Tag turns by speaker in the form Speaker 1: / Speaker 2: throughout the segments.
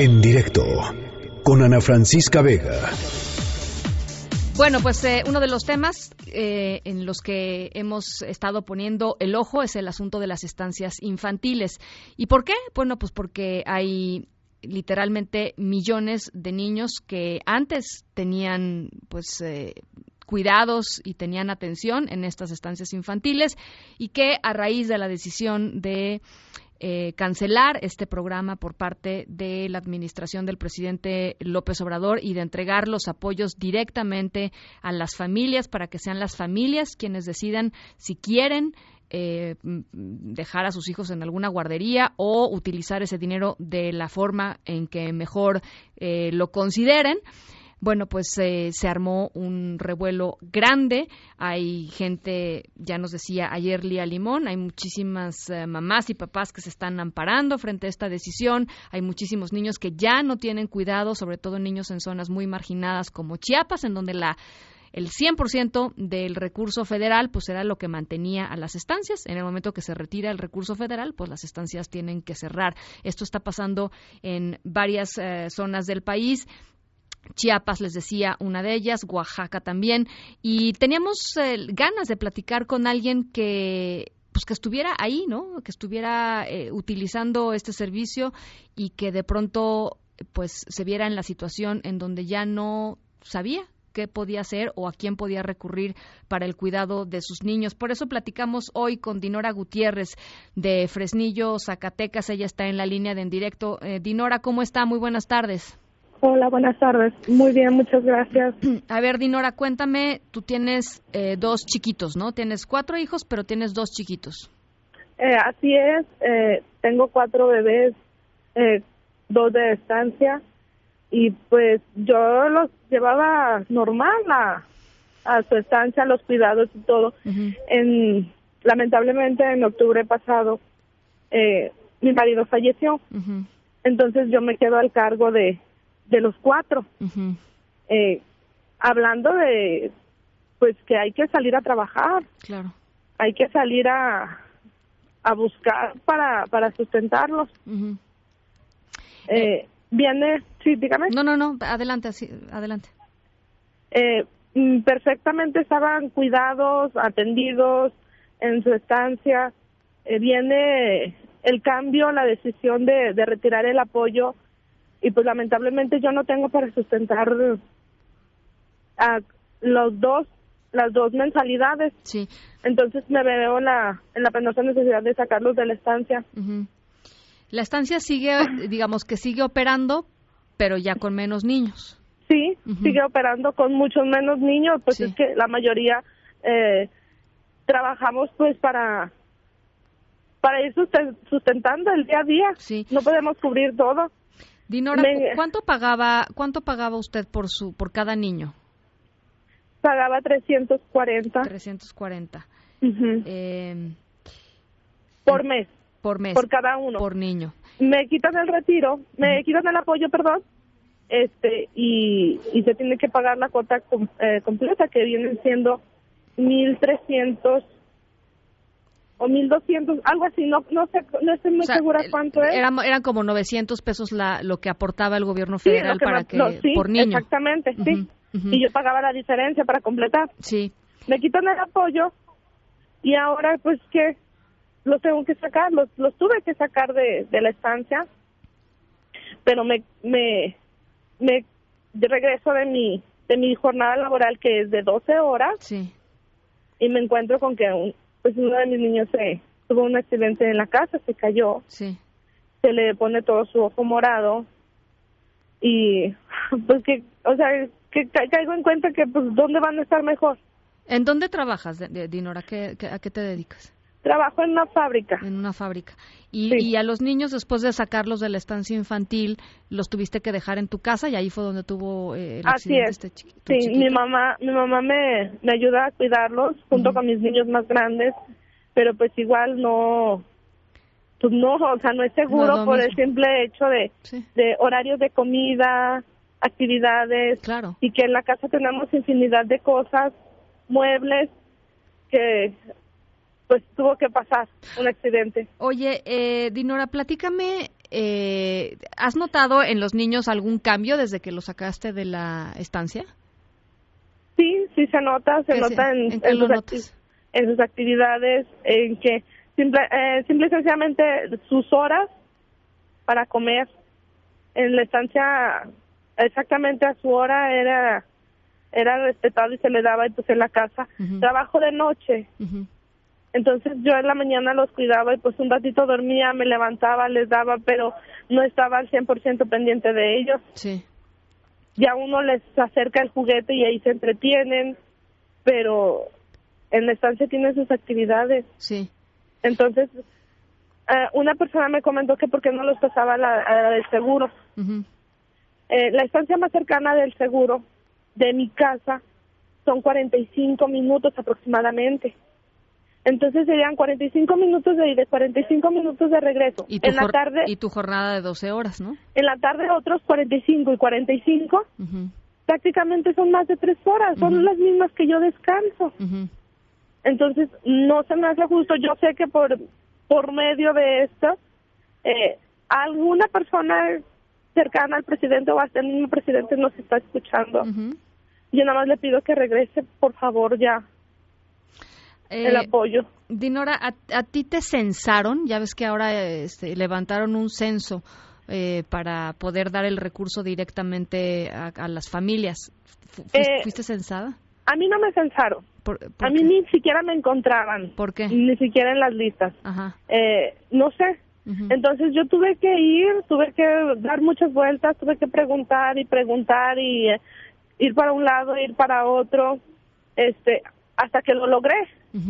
Speaker 1: En directo con Ana Francisca Vega.
Speaker 2: Bueno, pues eh, uno de los temas eh, en los que hemos estado poniendo el ojo es el asunto de las estancias infantiles. ¿Y por qué? Bueno, pues porque hay literalmente millones de niños que antes tenían pues eh, cuidados y tenían atención en estas estancias infantiles y que a raíz de la decisión de eh, cancelar este programa por parte de la administración del presidente López Obrador y de entregar los apoyos directamente a las familias para que sean las familias quienes decidan si quieren eh, dejar a sus hijos en alguna guardería o utilizar ese dinero de la forma en que mejor eh, lo consideren bueno, pues eh, se armó un revuelo grande. Hay gente, ya nos decía ayer Lía Limón, hay muchísimas eh, mamás y papás que se están amparando frente a esta decisión. Hay muchísimos niños que ya no tienen cuidado, sobre todo niños en zonas muy marginadas como Chiapas, en donde la el 100% del recurso federal pues era lo que mantenía a las estancias. En el momento que se retira el recurso federal, pues las estancias tienen que cerrar. Esto está pasando en varias eh, zonas del país. Chiapas, les decía, una de ellas, Oaxaca también, y teníamos eh, ganas de platicar con alguien que pues que estuviera ahí, ¿no? Que estuviera eh, utilizando este servicio y que de pronto pues se viera en la situación en donde ya no sabía qué podía hacer o a quién podía recurrir para el cuidado de sus niños. Por eso platicamos hoy con Dinora Gutiérrez de Fresnillo, Zacatecas. Ella está en la línea de en directo. Eh, Dinora, ¿cómo está? Muy buenas tardes.
Speaker 3: Hola, buenas tardes. Muy bien, muchas gracias.
Speaker 2: A ver, Dinora, cuéntame, tú tienes eh, dos chiquitos, ¿no? Tienes cuatro hijos, pero tienes dos chiquitos.
Speaker 3: Eh, así es, eh, tengo cuatro bebés, dos de estancia, y pues yo los llevaba normal a, a su estancia, los cuidados y todo. en, lamentablemente, en octubre pasado, mi marido falleció. Entonces yo me quedo al cargo de, de los cuatro. eh, hablando de, pues que hay que salir a trabajar.
Speaker 2: Claro.
Speaker 3: Hay que salir a, a buscar para, para sustentarlos. eh, viene, sí, dígame.
Speaker 2: No, no, no, adelante, sí, adelante.
Speaker 3: Eh, mm, perfectamente estaban cuidados, atendidos en su estancia. Eh, viene el cambio, la decisión de, de retirar el apoyo y pues lamentablemente yo no tengo para sustentar a los dos las dos mensualidades.
Speaker 2: Sí.
Speaker 3: Entonces me veo en la en la penosa necesidad de sacarlos de la estancia.
Speaker 2: La estancia sigue, digamos que sigue operando, pero ya con menos niños.
Speaker 3: Sí, sigue operando con muchos menos niños, pues es que la mayoría eh, trabajamos pues para para ir sustentando el día a día.
Speaker 2: Sí.
Speaker 3: No podemos cubrir todo.
Speaker 2: Dinora, ¿cuánto pagaba cuánto pagaba usted por su por cada niño?
Speaker 3: Pagaba 340.
Speaker 2: 340.
Speaker 3: eh, por mes.
Speaker 2: Por mes.
Speaker 3: Por cada uno.
Speaker 2: Por niño.
Speaker 3: Me quitan el retiro, me quitan el apoyo, perdón, este y, y se tiene que pagar la cuota eh, completa que vienen siendo 1.300 o 1200, algo así, no no sé, no estoy muy segura cuánto es.
Speaker 2: Eran, eran como 900 pesos la, lo que aportaba el gobierno federal para que por niño.
Speaker 3: Exactamente, sí. Y yo pagaba la diferencia para completar.
Speaker 2: Sí.
Speaker 3: Me quitan el apoyo y ahora pues que los tengo que sacar, los, los tuve que sacar de, de la estancia, pero me me me regreso de mi de mi jornada laboral que es de 12 horas.
Speaker 2: Sí.
Speaker 3: Y me encuentro con que un, pues uno de mis niños se tuvo un accidente en la casa, se cayó.
Speaker 2: Sí.
Speaker 3: Se le pone todo su ojo morado y pues que, o sea, que caigo en cuenta que pues dónde van a estar mejor.
Speaker 2: ¿En dónde trabajas, Dinora? ¿A qué, a qué te dedicas?
Speaker 3: Trabajo en una fábrica.
Speaker 2: En una fábrica. Y, y, a los niños, después de sacarlos de la estancia infantil, los tuviste que dejar en tu casa y ahí fue donde tuvo eh, el accidente este chiquito.
Speaker 3: Sí, mi mamá, mi mamá me, me ayuda a cuidarlos junto con mis niños más grandes, pero pues igual no, pues no, o sea, no es seguro por el simple hecho de, de horarios de comida, actividades.
Speaker 2: Claro.
Speaker 3: Y que en la casa tenemos infinidad de cosas, muebles, que pues tuvo que pasar un accidente.
Speaker 2: Oye, eh, Dinora, platícame eh, ¿has notado en los niños algún cambio desde que los sacaste de la estancia?
Speaker 3: Sí, sí se nota, se nota en, en, sus actividades, en que simple, eh, simple y sencillamente sus horas para comer en la estancia exactamente a su hora era era respetado y se le daba entonces en la casa. Trabajo de noche entonces yo en la mañana los cuidaba y pues un ratito dormía me levantaba les daba pero no estaba al 100% pendiente de ellos.
Speaker 2: Sí.
Speaker 3: Ya uno les acerca el juguete y ahí se entretienen pero en la estancia tienen sus actividades.
Speaker 2: Sí.
Speaker 3: Entonces, eh, una persona me comentó que porque no los pasaba la, a la del seguro. eh, la estancia más cercana del seguro de mi casa son 45 minutos aproximadamente. Entonces serían 45 minutos de ida, 45 minutos de regreso.
Speaker 2: ¿Y tu, en la tarde, y tu jornada de 12 horas, ¿no?
Speaker 3: En la tarde otros 45 y 45. Prácticamente son más de tres horas, son las mismas que yo descanso. Entonces, no se me hace justo. Yo sé que por, por medio de esto, eh, alguna persona cercana al presidente o hasta el mismo presidente nos está escuchando. Yo nada más le pido que regrese, por favor, ya. El eh, apoyo.
Speaker 2: Dinora, ¿a, ti te censaron? Ya ves que ahora este, levantaron un censo eh, para poder dar el recurso directamente a, las familias. ¿Fuiste censada?
Speaker 3: A mí no me censaron. a mí ni siquiera me encontraban.
Speaker 2: ¿Por qué?
Speaker 3: Ni siquiera en las listas. Eh, no sé. Entonces yo tuve que ir, tuve que dar muchas vueltas, tuve que preguntar y preguntar y eh, ir para un lado, ir para otro, este, hasta que lo logré,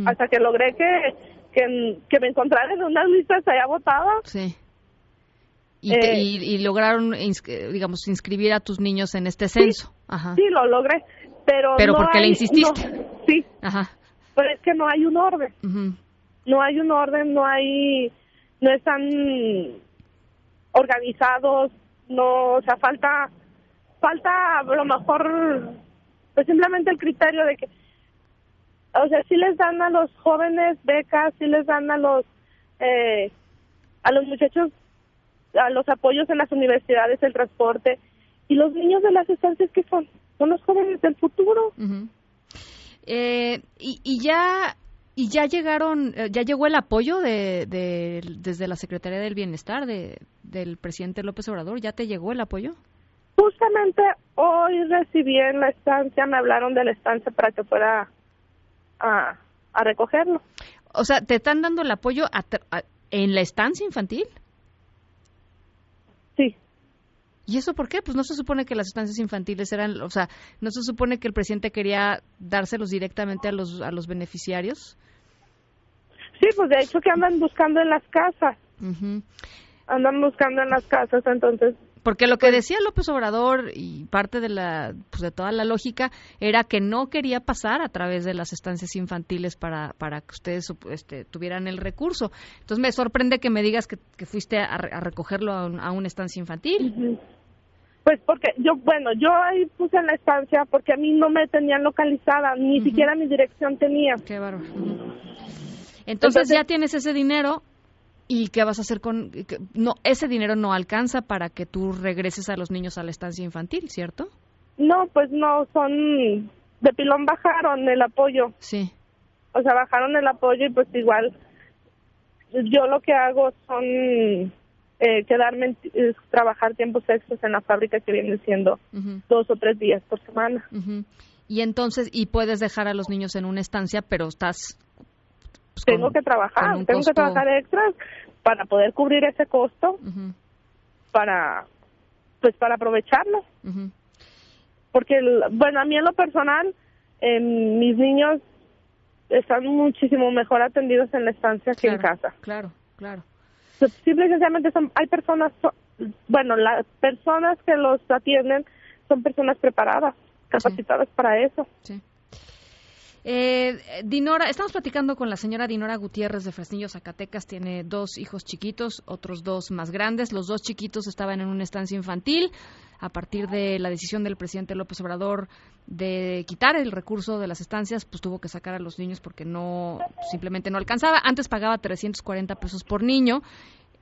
Speaker 3: hasta que logré que, que, me encontraran en unas listas allá votadas.
Speaker 2: Sí. Y, eh, y, lograron, digamos, inscribir a tus niños en este censo.
Speaker 3: Ajá. sí, lo logré pero
Speaker 2: pero porque le insististe
Speaker 3: sí Ajá. pero es que no hay un orden no hay un orden no hay no están organizados no o sea falta falta a lo mejor pues simplemente el criterio de que o sea sí les dan a los jóvenes becas sí les dan a los eh, a los muchachos a los apoyos en las universidades el transporte y los niños de las estancias que son son los jóvenes del futuro.
Speaker 2: eh, y, y, ya y ya llegaron, eh, ya llegó el apoyo de, de, desde la Secretaría del Bienestar de, del presidente López Obrador. ¿Ya te llegó el apoyo?
Speaker 3: Justamente hoy recibí en la estancia, me hablaron de la estancia para que fuera a, a recogerlo.
Speaker 2: O sea, ¿te están dando el apoyo en la estancia infantil?
Speaker 3: Sí.
Speaker 2: ¿Y eso por qué? Pues no se supone que las estancias infantiles eran, o sea, no se supone que el presidente quería dárselos directamente a los a los beneficiarios.
Speaker 3: Sí, pues de hecho que andan buscando en las casas. Andan buscando en las casas, entonces
Speaker 2: porque lo que pues decía López Obrador y parte de la pues de toda la lógica era que no quería pasar a través de las estancias infantiles para para que ustedes este, tuvieran el recurso. Entonces me sorprende que me digas que, fuiste a, recogerlo a, una estancia infantil.
Speaker 3: Pues porque yo, bueno, yo ahí puse en la estancia porque a mí no me tenían localizada, ni siquiera mi dirección tenía.
Speaker 2: Qué bárbaro. Entonces, ya tienes ese dinero y qué vas a hacer con no ese dinero no alcanza para que tú regreses a los niños a la estancia infantil, ¿cierto?
Speaker 3: No, pues no, son de pilón bajaron el apoyo.
Speaker 2: Sí.
Speaker 3: O sea, bajaron el apoyo y pues igual yo lo que hago son eh, quedarme, trabajar tiempos extras en la fábrica que viene siendo dos o tres días por semana.
Speaker 2: Y entonces, y puedes dejar a los niños en una estancia, pero estás...
Speaker 3: Pues, tengo que trabajar, tengo que trabajar extras para poder cubrir ese costo, para, pues para aprovecharlo. Porque, bueno, a mí en lo personal, mis niños están muchísimo mejor atendidos en la estancia que en casa.
Speaker 2: Claro, claro.
Speaker 3: Simple y sencillamente son, hay personas, bueno, las personas que los atienden son personas preparadas, capacitadas para eso.
Speaker 2: Sí. Eh, Dinora, estamos platicando con la señora Dinora Gutiérrez de Fresnillo, Zacatecas. Tiene dos hijos chiquitos, otros dos más grandes. Los dos chiquitos estaban en una estancia infantil. A partir de la decisión del presidente López Obrador de quitar el recurso de las estancias, pues tuvo que sacar a los niños porque no, simplemente no alcanzaba. Antes pagaba 340 pesos por niño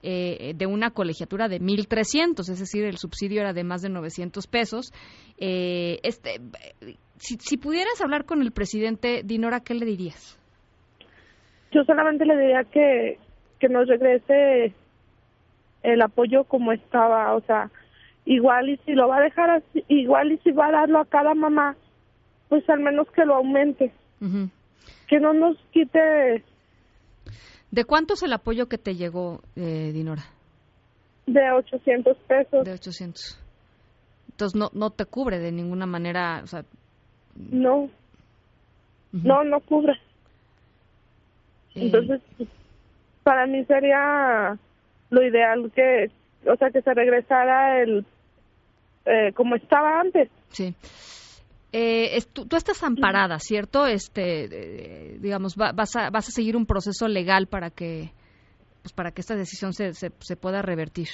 Speaker 2: eh, de una colegiatura de 1.300, es decir, el subsidio era de más de 900 pesos. Eh, este, si, si pudieras hablar con el presidente, Dinora, ¿qué le dirías?
Speaker 3: Yo solamente le diría que, que nos regrese el apoyo como estaba, o sea, igual y si lo va a dejar así, igual y si va a darlo a cada mamá, pues al menos que lo aumente. Que no nos quite...
Speaker 2: ¿De cuánto es el apoyo que te llegó, eh, Dinora?
Speaker 3: De 800 pesos.
Speaker 2: De 800. Entonces no, no te cubre de ninguna manera, o sea...
Speaker 3: No. No, no cubre. Eh. Entonces, para mí sería lo ideal que, o sea, que se regresara el eh, como estaba antes.
Speaker 2: Sí. Eh, tú, estás amparada, ¿cierto? Este, digamos, vas, a, vas a seguir un proceso legal para que, pues, para que esta decisión se, se, pueda revertir.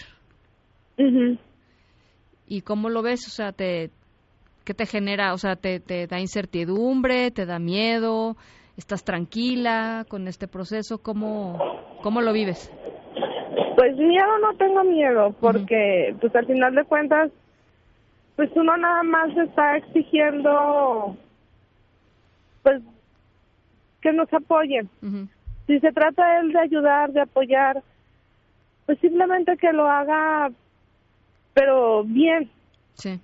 Speaker 2: ¿Y cómo lo ves? O sea, te, ¿qué te genera? O sea, te, te da incertidumbre, te da miedo, estás tranquila con este proceso, ¿cómo, cómo lo vives?
Speaker 3: Pues miedo no tengo miedo, porque pues al final de cuentas, pues uno nada más está exigiendo, pues, que nos apoyen. Si se trata él de ayudar, de apoyar, pues simplemente que lo haga, pero bien.
Speaker 2: Sí.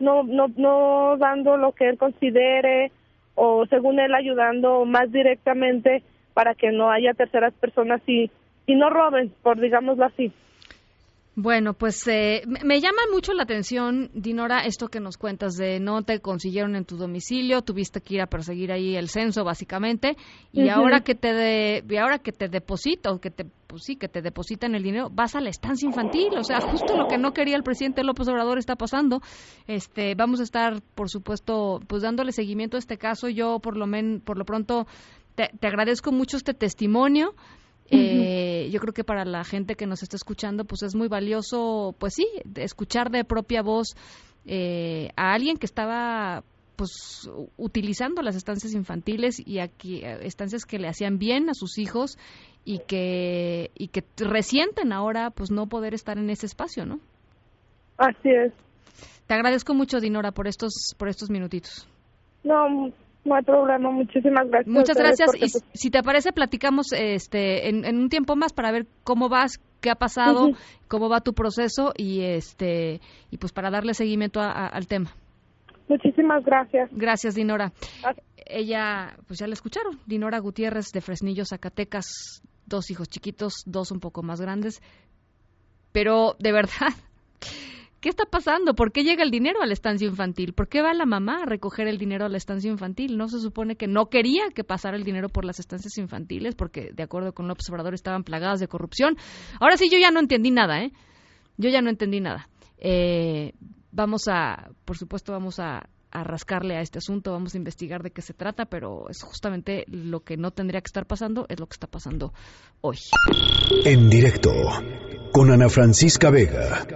Speaker 3: No, no, no dando lo que él considere o según él ayudando más directamente para que no haya terceras personas y y no roben, por digámoslo así.
Speaker 2: Bueno, pues eh, me llama mucho la atención, Dinora, esto que nos cuentas de no te consiguieron en tu domicilio, tuviste que ir a perseguir ahí el censo, básicamente, y ahora que te de, y ahora que te deposita o que te pues sí, que te depositan el dinero, vas a la estancia infantil, o sea, justo lo que no quería el presidente López Obrador está pasando. Este, vamos a estar, por supuesto, pues dándole seguimiento a este caso. Yo por lo men, por lo pronto te, te agradezco mucho este testimonio. Eh, yo creo que para la gente que nos está escuchando, pues es muy valioso, pues sí, escuchar de propia voz eh, a alguien que estaba pues utilizando las estancias infantiles y aquí eh, estancias que le hacían bien a sus hijos y que y que resienten ahora pues no poder estar en ese espacio, ¿no?
Speaker 3: Así es.
Speaker 2: Te agradezco mucho Dinora por estos por estos minutitos.
Speaker 3: No, no hay problema, muchísimas gracias.
Speaker 2: Muchas gracias. Y si te parece, platicamos este, en, un tiempo más para ver cómo vas, qué ha pasado, cómo va tu proceso y este y pues para darle seguimiento al tema.
Speaker 3: Muchísimas gracias.
Speaker 2: Gracias, Dinora. Ella, pues ya la escucharon, Dinora Gutiérrez de Fresnillo, Zacatecas, dos hijos chiquitos, dos un poco más grandes. Pero de verdad, ¿Qué está pasando? ¿Por qué llega el dinero a la estancia infantil? ¿Por qué va la mamá a recoger el dinero a la estancia infantil? ¿No se supone que no quería que pasara el dinero por las estancias infantiles porque, de acuerdo con López Obrador, estaban plagadas de corrupción? Ahora sí, yo ya no entendí nada, ¿eh? Yo ya no entendí nada. Eh, vamos a, por supuesto, vamos a, a rascarle a este asunto, vamos a investigar de qué se trata, pero es justamente lo que no tendría que estar pasando, es lo que está pasando hoy.
Speaker 1: En directo, con Ana Francisca Vega.